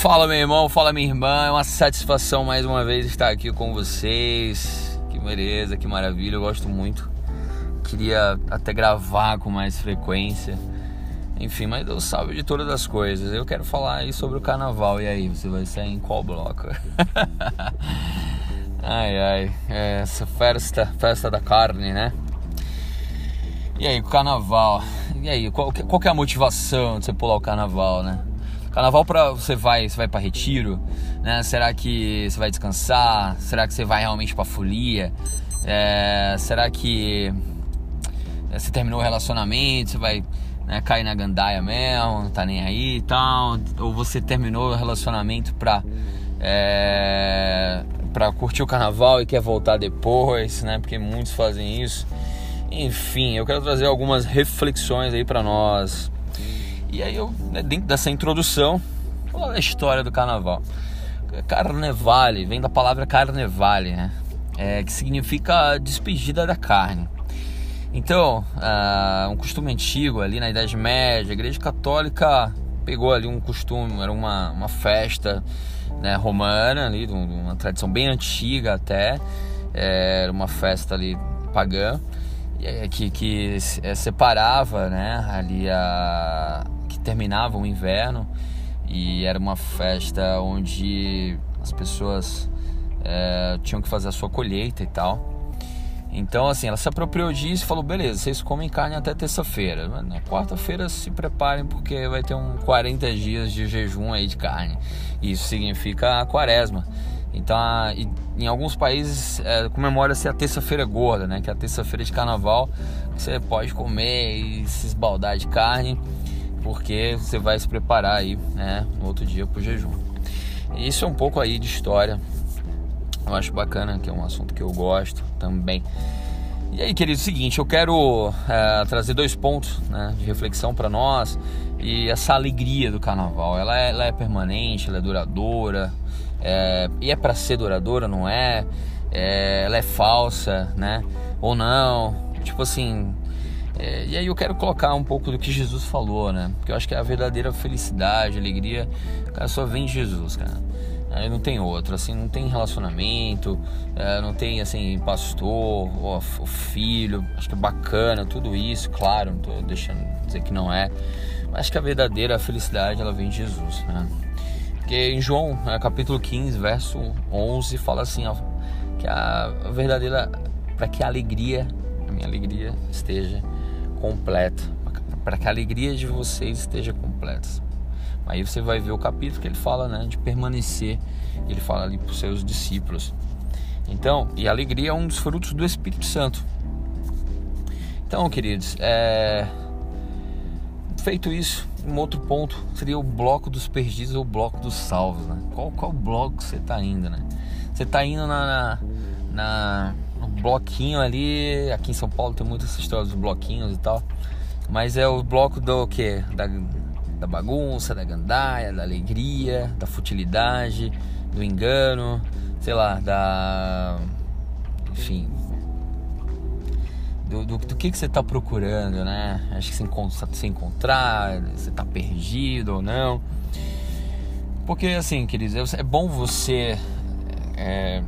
Fala meu irmão, fala minha irmã, é uma satisfação mais uma vez estar aqui com vocês. Que beleza, que maravilha, eu gosto muito. Queria até gravar com mais frequência. Enfim, mas Deus sabe de todas as coisas. Eu quero falar aí sobre o carnaval. E aí, você vai sair em qual bloco? ai ai, é essa festa, festa da carne, né? E aí, o carnaval. E aí, qual, qual é a motivação de você pular o carnaval, né? Carnaval para você vai, você vai para retiro, né? Será que você vai descansar? Será que você vai realmente para folia? É, será que é, você terminou o relacionamento? Você vai né, cair na gandaia mesmo? Não tá nem aí e tal? Ou você terminou o relacionamento pra é, para curtir o carnaval e quer voltar depois, né? Porque muitos fazem isso. Enfim, eu quero trazer algumas reflexões aí para nós e aí eu, né, dentro dessa introdução, falar a história do carnaval. Carnevale, vem da palavra carnevale, né? É, que significa despedida da carne. Então, uh, um costume antigo ali na Idade Média, a Igreja Católica pegou ali um costume, era uma, uma festa né, romana, ali, uma tradição bem antiga até, é, era uma festa ali pagã, que, que é, separava né, ali a, terminava o inverno e era uma festa onde as pessoas é, tinham que fazer a sua colheita e tal. Então, assim, ela se apropriou disso e falou: beleza, vocês comem carne até terça-feira. Na quarta-feira se preparem porque vai ter um 40 dias de jejum aí de carne. Isso significa a quaresma. Então, em alguns países é, comemora-se a terça-feira gorda, né? Que é a terça-feira de carnaval. Você pode comer e se esbaldar de carne porque você vai se preparar aí, né, no outro dia para o jejum. Isso é um pouco aí de história. Eu acho bacana, que é um assunto que eu gosto também. E aí, querido, é seguinte, eu quero é, trazer dois pontos né, de reflexão para nós e essa alegria do carnaval. Ela é, ela é permanente, ela é duradoura, é, e é para ser duradoura, não é? é? Ela é falsa, né? Ou não? Tipo assim, é, e aí eu quero colocar um pouco do que Jesus falou, né? Porque eu acho que a verdadeira felicidade, alegria, cara, só vem de Jesus, cara. Aí não tem outro, assim, não tem relacionamento, é, não tem, assim, pastor, ou, filho, acho que é bacana tudo isso, claro, não tô deixando dizer que não é, mas acho que a verdadeira felicidade, ela vem de Jesus, né? Porque em João, né, capítulo 15, verso 11, fala assim, ó, que a verdadeira, para que a alegria, a minha alegria esteja completa, para que a alegria de vocês esteja completa. Aí você vai ver o capítulo que ele fala, né, de permanecer. Ele fala ali para os seus discípulos. Então, e a alegria é um dos frutos do Espírito Santo. Então, queridos, é... feito isso, um outro ponto seria o bloco dos perdidos ou o bloco dos salvos, né? Qual qual bloco você está indo, né? Você está indo na, na, na bloquinho ali. Aqui em São Paulo tem muitas histórias dos bloquinhos e tal. Mas é o bloco do que? Da, da bagunça, da gandaia, da alegria, da futilidade, do engano, sei lá, da. Enfim. Do, do, do que, que você está procurando, né? Acho que se, encontra, se encontrar, você está perdido ou não. Porque, assim, queridos, é bom você é,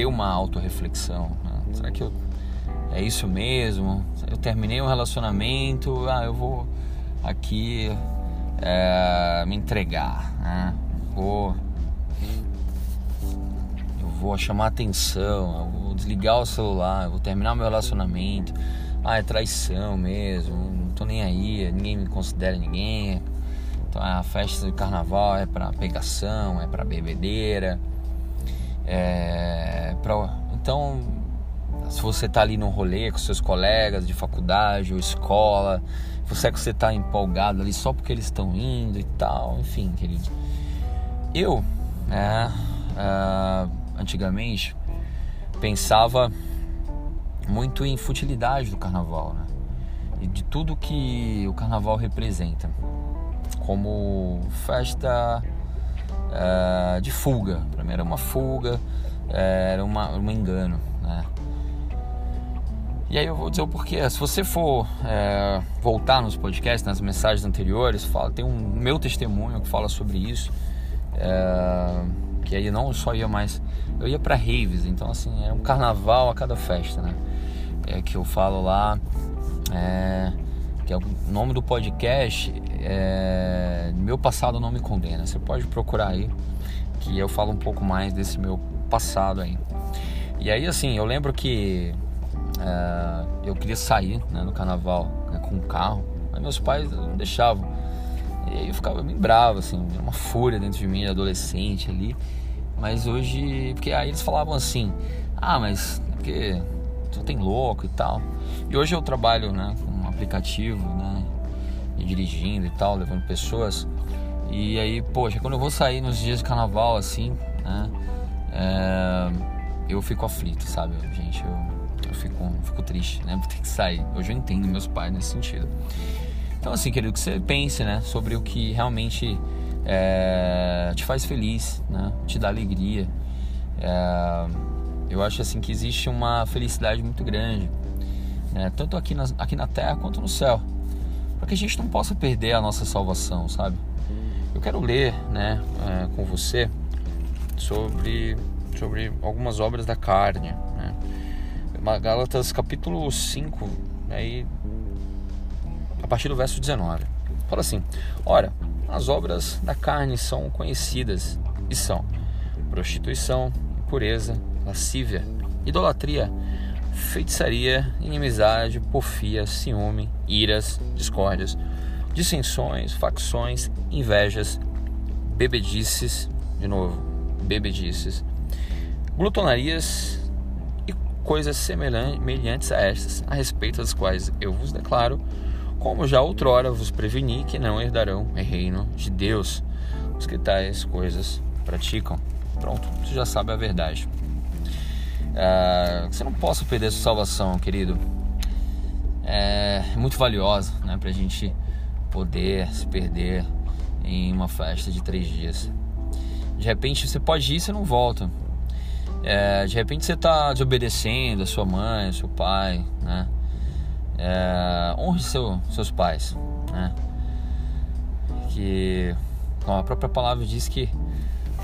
ter uma autorreflexão. Né? Será que eu, é isso mesmo? Eu terminei um relacionamento, ah, eu vou aqui é, me entregar, né? Vou, eu vou chamar atenção, eu vou desligar o celular, eu vou terminar meu relacionamento. Ah, é traição mesmo, não tô nem aí, ninguém me considera ninguém. Então a festa de carnaval é para pegação, é para bebedeira. É pra... Então se você está ali no rolê com seus colegas de faculdade ou escola, você é que você está empolgado ali só porque eles estão indo e tal, enfim, querido. Eu, né, uh, antigamente, pensava muito em futilidade do carnaval, né? E de tudo que o carnaval representa, como festa uh, de fuga. Para mim era uma fuga, eh, era uma, um engano, né? E aí eu vou dizer o porquê. Se você for é, voltar nos podcasts, nas mensagens anteriores, fala, tem um meu testemunho que fala sobre isso. É, que aí não só ia mais, eu ia para raves, então assim era um carnaval a cada festa, né? É que eu falo lá, é, que é o nome do podcast é Meu Passado Não Me Condena. Você pode procurar aí, que eu falo um pouco mais desse meu passado aí. E aí assim, eu lembro que é, eu queria sair né, no carnaval né, com um carro, mas meus pais não deixavam. E aí eu ficava bem bravo, assim, uma fúria dentro de mim, adolescente ali. Mas hoje, porque aí eles falavam assim, ah, mas porque só tem louco e tal. E hoje eu trabalho, né, aplicativo, né, e dirigindo e tal, levando pessoas. E aí, poxa, quando eu vou sair nos dias de carnaval, assim, né, é, eu fico aflito, sabe, gente, eu, eu fico, fico triste, né, por ter que sair. Hoje eu entendo meus pais nesse sentido. Então, assim, querido, que você pense, né, sobre o que realmente é, te faz feliz, né? te dá alegria. É, eu acho assim que existe uma felicidade muito grande, né? tanto aqui na, aqui na Terra quanto no céu, para que a gente não possa perder a nossa salvação, sabe? Eu quero ler, né, é, com você sobre sobre algumas obras da carne, né? Gálatas capítulo 5, aí a partir do verso 19. Fala assim: Ora, as obras da carne são conhecidas e são prostituição, impureza, lascívia, idolatria, feitiçaria, inimizade, porfia, ciúme, iras, discórdias, dissensões, facções, invejas, bebedices, de novo, bebedices, glutonarias e coisas semelhantes a estas, a respeito das quais eu vos declaro como já outrora vos preveni que não herdarão o reino de Deus os que tais coisas praticam. Pronto, você já sabe a verdade. É, você não possa perder sua salvação, querido. É muito valiosa, né, para a gente poder se perder em uma festa de três dias. De repente você pode ir e você não volta. É, de repente você está desobedecendo a sua mãe, seu pai, né? é, honre seu, seus pais, né? Que como a própria palavra diz que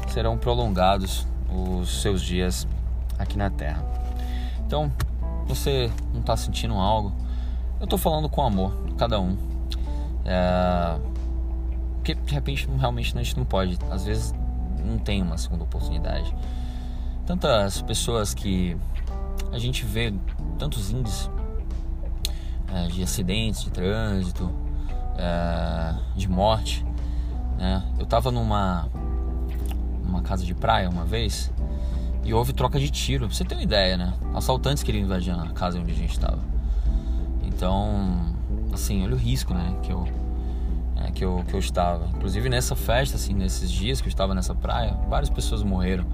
serão prolongados os seus dias aqui na Terra. Então, você não está sentindo algo? Eu estou falando com amor, cada um. É, porque de repente realmente a gente não pode, às vezes não tem uma segunda oportunidade. Tantas pessoas que a gente vê, tantos índices é, de acidentes de trânsito, é, de morte. Né? Eu estava numa, numa casa de praia uma vez e houve troca de tiro. Pra você ter uma ideia, né? Assaltantes queriam invadir a casa onde a gente estava. Então, assim, olha o risco, né? Que eu, é, que eu, que eu estava. Inclusive nessa festa, assim, nesses dias que eu estava nessa praia, várias pessoas morreram.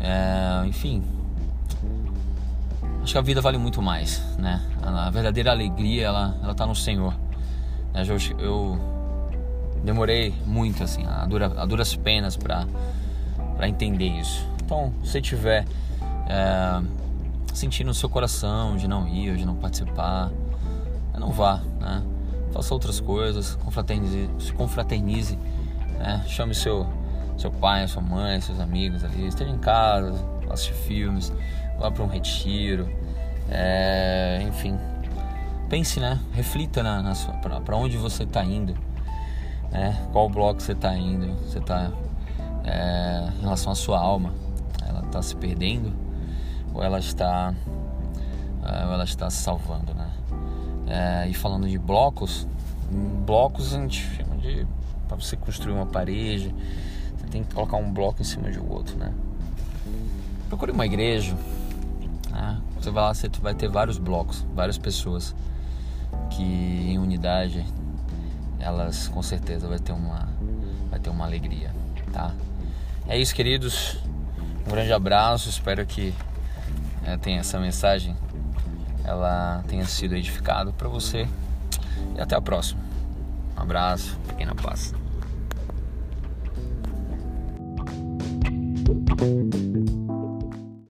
É, enfim, acho que a vida vale muito mais, né? A verdadeira alegria, ela, ela tá no Senhor. Eu, eu demorei muito, assim, a, dura, a duras penas para entender isso. Então, se tiver é, sentindo no seu coração de não ir de não participar, não vá, né? Faça outras coisas, confraternize, se confraternize, né? Chame seu, seu pai, sua mãe, seus amigos ali, esteja em casa, assistir filmes, vá para um retiro, é, enfim. Pense, né? Reflita na, na para onde você está indo, né? Qual bloco você está indo? Você está é, em relação à sua alma, está se perdendo ou ela está é, ou ela está se salvando, né? É, e falando de blocos, blocos a gente chama de para você construir uma parede, você tem que colocar um bloco em cima de outro, né? Procure uma igreja, né? Você vai lá, você vai ter vários blocos, várias pessoas que em unidade elas com certeza vai ter uma vai ter uma alegria, tá? É isso, queridos. Um grande abraço. Espero que é, tenha essa mensagem ela tenha sido edificada para você e até a próxima. Um abraço, fiquem na paz.